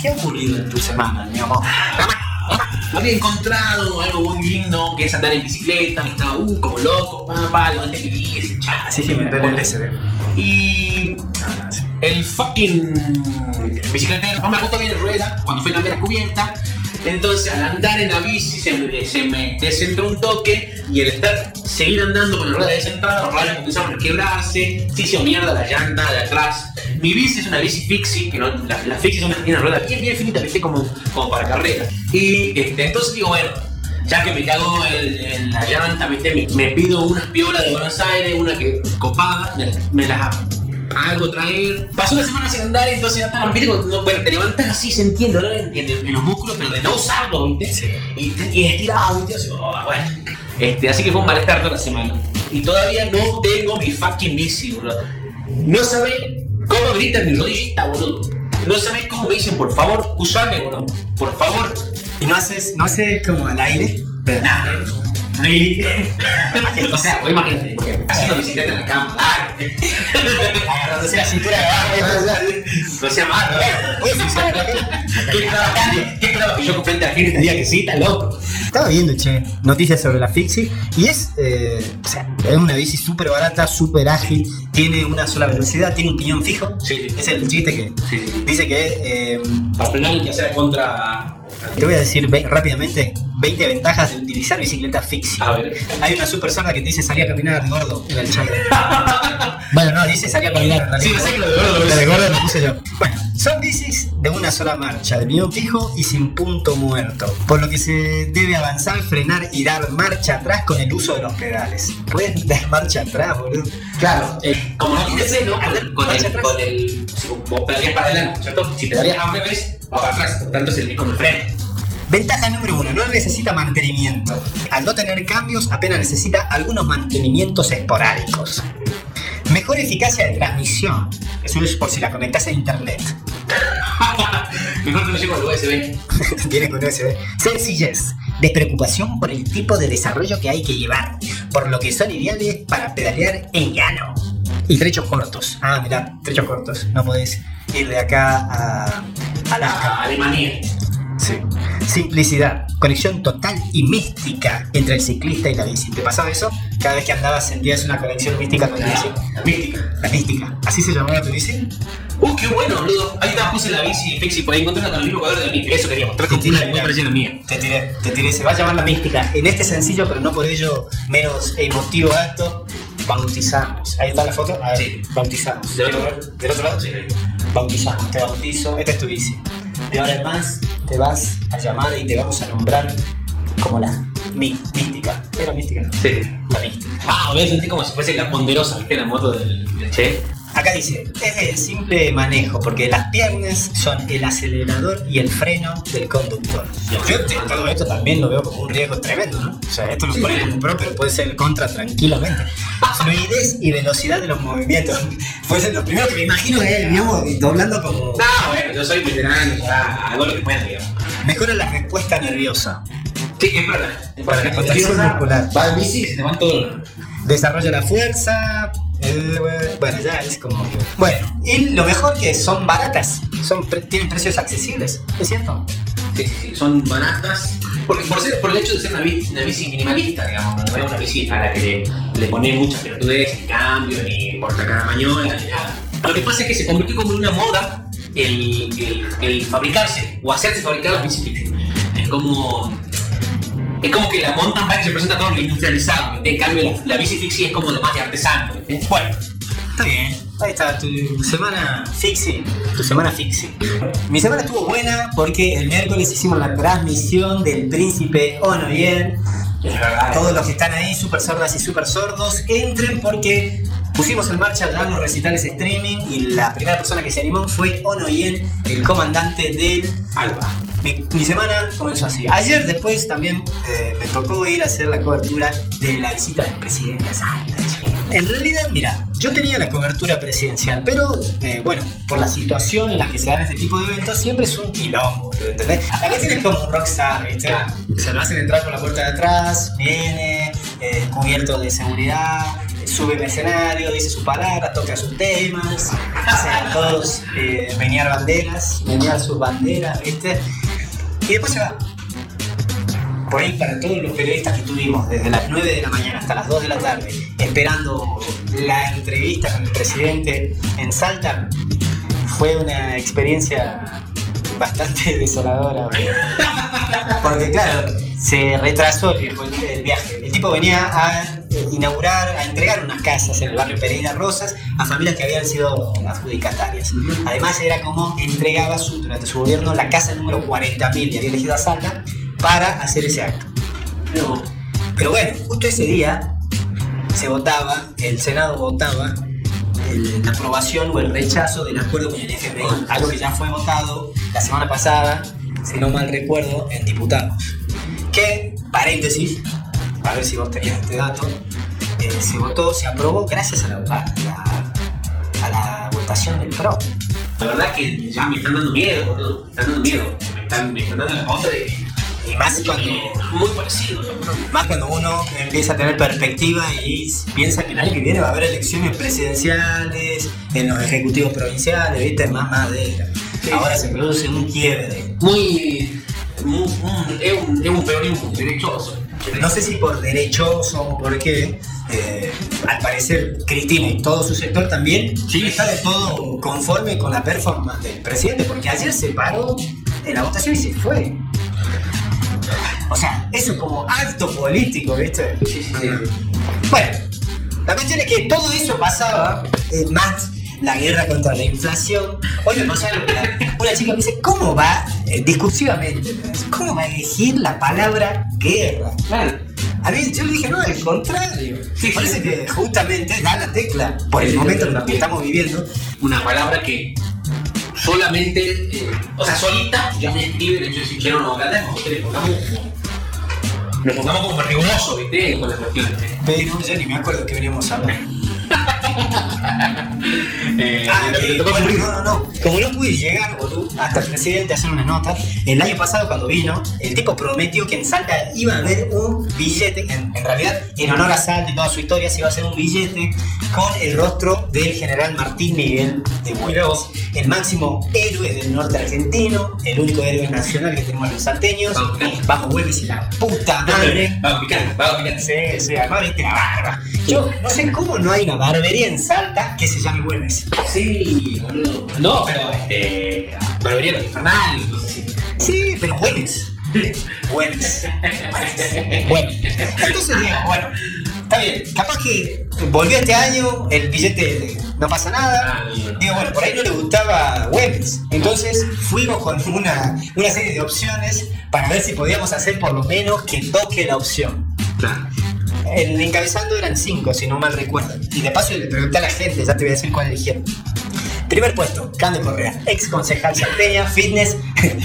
¿Qué ha ocurrido en tu semana, mi amor? Había encontrado algo muy lindo que es andar en bicicleta, estaba uh, como loco, pa, pa, levanté mi bici, cha, Así que me duele el SD. Y el fucking bicicletero no me justo bien en rueda cuando fue la mera cubierta. Entonces al andar en la bici se me, se me descentró un toque y el estar seguir andando con la rueda descentrada, los rayos comenzaron a quebrarse, se hizo mierda la llanta de atrás. Mi bici es una bici fixie, que no, la, la fixie es una, una rueda bien, bien finita, viste, como, como para carrera. Y este, entonces digo, bueno, ya que me cago en, la llanta, ¿viste? Me, me pido unas piolas de Buenos Aires, una que copada, me, me las hago traer. Pasó una semana sin andar, entonces ya estaba, ¿viste? Cuando- bueno, te levantas así sintiendo ¿no? en, en- en los músculos, pero de no usarlo, ¿viste? Y, y estirado, ¿viste? Así, oh, bueno. Este, así que fue un malestar toda la semana. Y todavía no tengo mi fucking bici, boludo. No sabés cómo gritan mi rodillita, boludo. No sabés cómo me dicen, por favor, usame, boludo. Por favor. ¿Y no haces, no haces como al aire? Pero Nada. Ahí. o sea, vos imagínate, haciendo bicicleta en la cama. Agarrándose la cintura de abajo. No sea malo, ¿eh? ¿Qué que yo frente a la gente te diga que sí? Está loco. Estaba viendo, che, noticias sobre la Fixie y es, eh, o sea, es una bici súper barata, súper ágil, tiene una sola velocidad, tiene un piñón fijo. Sí, sí. Es el chiste que Sí, sí. dice que, eh, Para frenar hay que hacer contra. Te voy a decir ve- rápidamente 20 ventajas de utilizar bicicleta Fixie. A ver. Hay una super sorda que te dice salí a caminar, gordo, en el chat. bueno, no, dice salí a caminar. Sí, sé que lo de gordo lo La de gordo lo puse yo. Bueno, son bicis de una sola marcha, de piñón fijo y sin punto muerto. Por lo que se debe avanzar, frenar y dar marcha atrás con el uso de los pedales. Puedes dar marcha atrás, boludo. Claro, eh, como no tiene freno, con el, con el, vos pedaleas para adelante, ¿cierto? Si pedaleas a un revés, va para atrás, por tanto es el el freno. Ventaja número uno, no necesita mantenimiento. Al no tener cambios, apenas necesita algunos mantenimientos esporádicos. Mejor eficacia de transmisión. Eso es por si la conectas a internet. Mejor llego al USB. Tiene con USB. Sencillez. Despreocupación por el tipo de desarrollo que hay que llevar, por lo que son ideales para pedalear en llano. Y trechos cortos. Ah, mirá, trechos cortos. No podés ir de acá a Alaska. A Alemania. Simplicidad, conexión total y mística entre el ciclista y la bici. ¿Te pasaba eso? Cada vez que andabas sentías una conexión mística con la bici. La mística. La mística. ¿Así se llamaba tu bici? Uh, qué bueno, boludo. Ahí está, puse la bici Fixi, por ahí encontré una con el mismo color de la. Eso quería mostrar como una muy parecida mía. Te tiré, te tiré. Se va a llamar la mística. En este sencillo, pero no por ello menos emotivo acto, bautizamos. Ahí está la foto. A ver, Sí. bautizamos. ¿Del otro. ¿Del otro lado? Sí. Bautizamos, te bautizo. Esta es tu bici. De ahora en más te vas a llamar y te vamos a nombrar como la mi- mística. Era mística, ¿no? Sí. La mística. Ah, voy a sentir como si fuese la ponderosa, ¿viste? La moto del, del Che. Acá dice, es de simple manejo, porque las piernas son el acelerador y el freno del conductor. Yo todo esto también lo veo como un riesgo tremendo, ¿no? O sea, esto lo pone como pro, pero puede ser contra tranquilamente. Fluidez y velocidad de los movimientos. Pues lo primero que me imagino es, digamos, doblando como... No, bueno, yo soy veterano, hago lo que pueda, digamos. Mejora la respuesta nerviosa. Sí, es verdad. Es para La contracción muscular. Va en bici y se te van todos. Desarrolla la fuerza. bueno, ya es como. Bueno, y lo mejor que son baratas. Son, tienen precios accesibles. ¿Es cierto? Sí, sí, sí, son baratas. Porque por, ser, por el hecho de ser una bici, una bici minimalista, digamos, no es una bici a la que le, le pones muchas pelotudez, ni cambio, ni por sacar mañola, ni nada. Lo que pasa es que se convirtió como en una moda el, el, el fabricarse o hacerse fabricar las bicis fixie. Es como. Es como que la mountain bike se presenta todo lo industrializado, en cambio la, la bici fixie es como lo más de artesano. Bueno, Está bien. Ahí está, tu semana fixie. Tu semana fixie. Mi semana estuvo buena porque el miércoles hicimos la transmisión del Príncipe es verdad. Todos los que están ahí, super sordas y super sordos, entren porque pusimos en marcha ya los recitales streaming y la primera persona que se animó fue Onoyen, el comandante del Alba. Mi, mi semana comenzó así. Ayer después también eh, me tocó ir a hacer la cobertura de la visita del presidente. En realidad, mira, yo tenía la cobertura presidencial, pero eh, bueno, por la situación en la que se dan este tipo de eventos, siempre es un quilombo, ¿entendés? Acá tienes como un rockstar, ¿viste? Se lo hacen entrar por la puerta de atrás, viene, eh, cubierto de seguridad, sube al escenario, dice sus palabras, toca sus temas, hace a todos eh, banderas, menear sus banderas, ¿viste? Y después se va. Por ahí, para todos los periodistas que tuvimos desde las 9 de la mañana hasta las 2 de la tarde, esperando la entrevista con el presidente en Salta, fue una experiencia bastante desoladora. Porque claro, se retrasó el viaje. El tipo venía a inaugurar, a entregar unas casas en el barrio Pereira Rosas a familias que habían sido adjudicatarias. Además era como entregaba su, durante su gobierno la casa número 40.000 y había elegido a Salta para hacer ese acto. Pero bueno, justo ese día se votaba, el Senado votaba el- la aprobación o el rechazo del acuerdo con el FMI, algo que ya fue votado la semana pasada, si no mal recuerdo, en diputados. Que, paréntesis, a ver si vos tenías este dato, eh, se votó, se aprobó gracias a la, a la- a la votación del PRO. La verdad que ya me están dando miedo, boludo. Me están dando miedo. Me están, me están dando la pauta de. Y más cuando, Muy parecido, ¿no? más cuando uno empieza a tener perspectiva y piensa que el año que viene va a haber elecciones presidenciales, en los ejecutivos provinciales, ¿viste? Más madera. Ahora se produce un quiebre. Muy. es, un, es un peronismo derechoso. No sé si por derechoso o por qué, eh, al parecer Cristina y todo su sector también Sí. está de todo conforme con la performance del presidente, porque ayer se paró en la votación y se fue. O sea, eso es como acto político, ¿viste? Sí, sí, sí. Bueno, la cuestión es que todo eso pasaba, eh, más la guerra contra la inflación. Hoy me la- una chica me dice, ¿cómo va, eh, discursivamente, cómo va a elegir la palabra guerra? Claro. A mí yo le dije, no, al contrario. Sí, Parece sí. que justamente da la tecla por el momento en el que estamos viviendo. Una palabra que solamente, eh, o sea, solita ya me escribe el hecho de decir, quiero no le pongamos como. Nos pongamos como rigurosos, ¿viste? Con las cuestiones. Pero ya ni me acuerdo que veníamos a hablar. Eh, Ah, eh, te tocó bueno, cumplir. no, no, no. Como no pude llegar, boludo, hasta el presidente a hacer unas notas, el año pasado cuando vino, el tipo prometió que en Salta iba a haber un billete, en, en realidad, en honor a Salta y toda su historia, se iba a hacer un billete con el rostro del general Martín Miguel de Buenos, el máximo héroe del norte argentino, el único héroe nacional que tenemos los salteños, Vamos, Güemes y la puta madre. Vamos picando, vamos picando. Sí, sí, la barba. Yo no sé cómo no hay una barbería en Salta que se Güemes. Sí, boludo. No, pero este. Barbería los infernales, cosas así. Sí, pero Güemes. Güemes. Bueno, entonces digo, bueno, está bien, capaz que volvió este año, el billete no pasa nada. Digo, bueno, por ahí no le gustaba Güemes. Entonces fuimos con una, una serie de opciones para ver si podíamos hacer por lo menos que toque la opción. Claro. El encabezando eran cinco, si no mal recuerdo. Y de paso le pregunté a la gente, ya te voy a decir cuál eligieron. Primer puesto, Cande Correa, ex concejal salteña, fitness.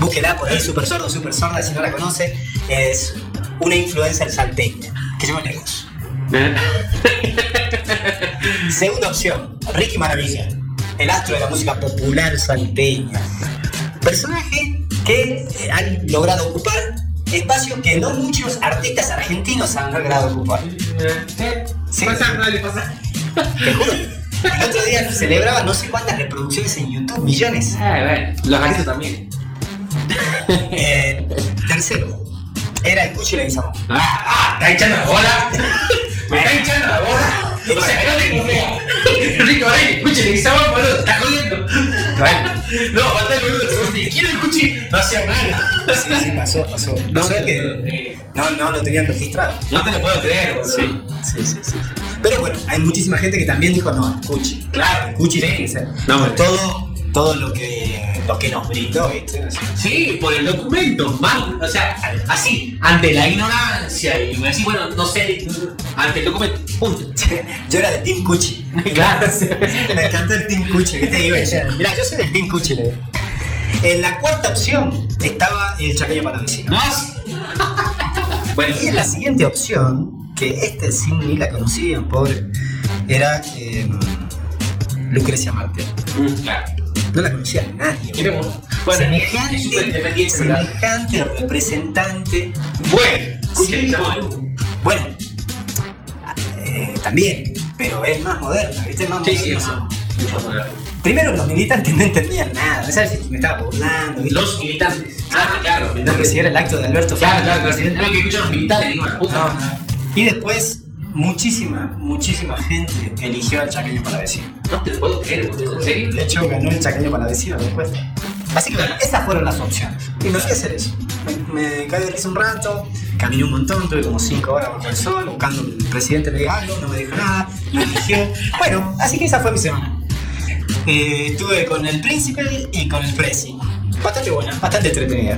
Búsquela por ahí, super sordo, super sorda, si no la conoce. Es una influencer salteña, que llegó lejos. Segunda opción, Ricky Maravilla, el astro de la música popular salteña. Personaje que eh, han logrado ocupar espacios que no muchos artistas argentinos han logrado ocupar. Sí. Pasa, dale, pasa. Te juro. El otro día celebraba no sé cuántas reproducciones en YouTube, millones. Ah, bueno. Los gatitos también. Eh, tercero, era el Cuchi Leguizamón. Ah, ah, está echando la bola. Me está echando la bola. O sea, no. Rico, ven, escuche, le guisaba, boludo, quiero el cuchi, no hacía nada. Sí, sí, pasó, pasó. No sé que no, no lo tenían registrado. No te lo puedo creer, boludo. Sí, sí, sí, sí. Pero bueno, hay muchísima gente que también dijo no, Cuchi. Claro. Cuchi tiene que ser. No, todo, todo lo que, lo que nos brindó, ¿viste? Así. Sí, por el documento, mal, o sea, así, ante la ignorancia y me decís, bueno, no sé, ante el documento, punto. Yo era del Team Cuchi. Claro. Me encantó el Team Cuchi. ¿Qué te digo? Mira, yo soy del Team Cuchi. le digo. En la cuarta opción estaba el chaqueño palavecino. ¿No? Bueno, Y en la siguiente opción, que este sí ni la conocían, pobre, era eh, Lucrecia Marte. mm, claro. No la conocía nadie. Bueno, semejante, es semejante representante. Bueno, Sí. ahí. Bueno, eh, también, pero es más moderna, ¿viste? Es más Sí, sí, moderna. Primero los militantes no entendían nada, no sabes si me estaba burlando, ¿viste? Los militantes. Ah, claro. No, que si era el acto de Alberto Claro, claro, claro. Es lo que escuchan los militares, digo, la puta. No, no. Y después, muchísima, muchísima gente eligió al chaqueño para vecino. No te puedo creer. ¿En serio? De hecho, ganó el chaqueño para vecino después. Así que bueno, esas fueron las opciones. Y me fui a hacer eso. Me, me caí de risa un rato, caminé un montón, tuve como 5 horas bajo el sol, buscando el presidente me diga algo, no me dijo nada, me eligió. Bueno, así que esa fue mi semana. Eh, estuve con el príncipe y con el presi. Bastante buena, bastante entretenida.